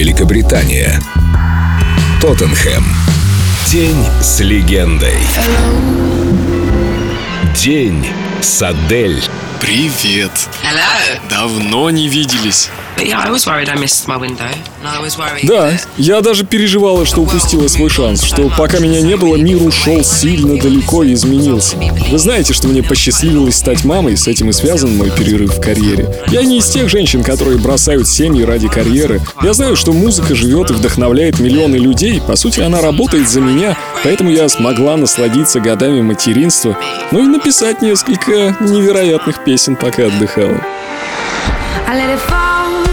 Великобритания. Тоттенхэм. День с легендой. День с Адель. Привет. Hello. Давно не виделись. Да, я даже переживала, что упустила свой шанс, что пока меня не было, мир ушел сильно далеко и изменился. Вы знаете, что мне посчастливилось стать мамой, с этим и связан мой перерыв в карьере. Я не из тех женщин, которые бросают семьи ради карьеры. Я знаю, что музыка живет и вдохновляет миллионы людей, по сути, она работает за меня, поэтому я смогла насладиться годами материнства, ну и написать несколько невероятных песен, пока отдыхала. I let it fall.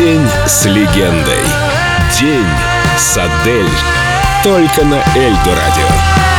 День с легендой. День с Адель. Только на Эльдо радио.